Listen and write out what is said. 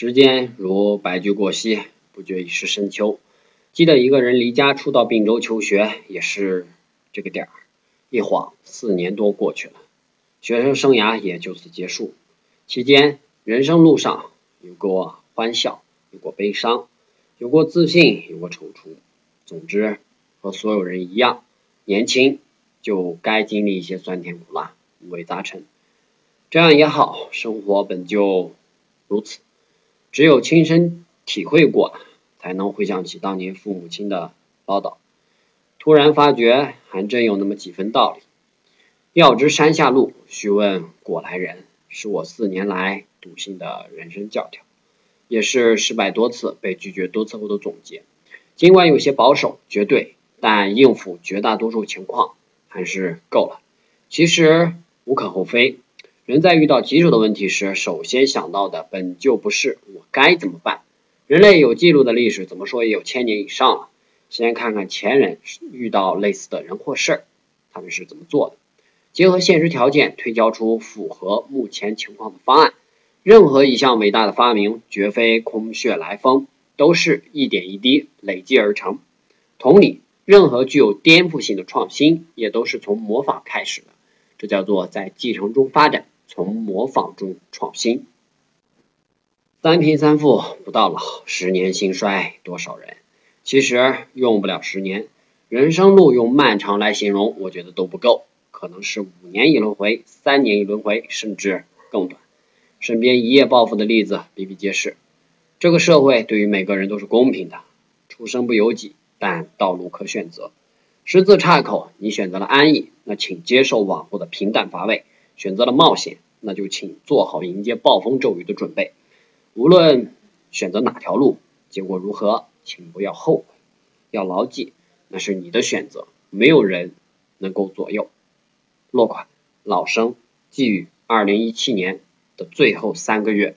时间如白驹过隙，不觉已是深秋。记得一个人离家出到并州求学，也是这个点儿。一晃四年多过去了，学生生涯也就此结束。期间，人生路上有过欢笑，有过悲伤，有过自信，有过踌躇。总之，和所有人一样，年轻就该经历一些酸甜苦辣、五味杂陈。这样也好，生活本就如此。只有亲身体会过，才能回想起当年父母亲的唠叨。突然发觉，还真有那么几分道理。要知山下路，须问过来人，是我四年来笃信的人生教条，也是失败多次、被拒绝多次后的总结。尽管有些保守、绝对，但应付绝大多数情况还是够了。其实无可厚非。人在遇到棘手的问题时，首先想到的本就不是我该怎么办。人类有记录的历史，怎么说也有千年以上了。先看看前人遇到类似的人或事儿，他们是怎么做的，结合现实条件推敲出符合目前情况的方案。任何一项伟大的发明，绝非空穴来风，都是一点一滴累积而成。同理，任何具有颠覆性的创新，也都是从模仿开始的。这叫做在继承中发展。从模仿中创新，三贫三富不到老，十年兴衰多少人？其实用不了十年，人生路用漫长来形容，我觉得都不够，可能是五年一轮回，三年一轮回，甚至更短。身边一夜暴富的例子比比皆是。这个社会对于每个人都是公平的，出生不由己，但道路可选择。十字岔口，你选择了安逸，那请接受往后的平淡乏味。选择了冒险，那就请做好迎接暴风骤雨的准备。无论选择哪条路，结果如何，请不要后悔。要牢记，那是你的选择，没有人能够左右。落款：老生，寄语二零一七年的最后三个月。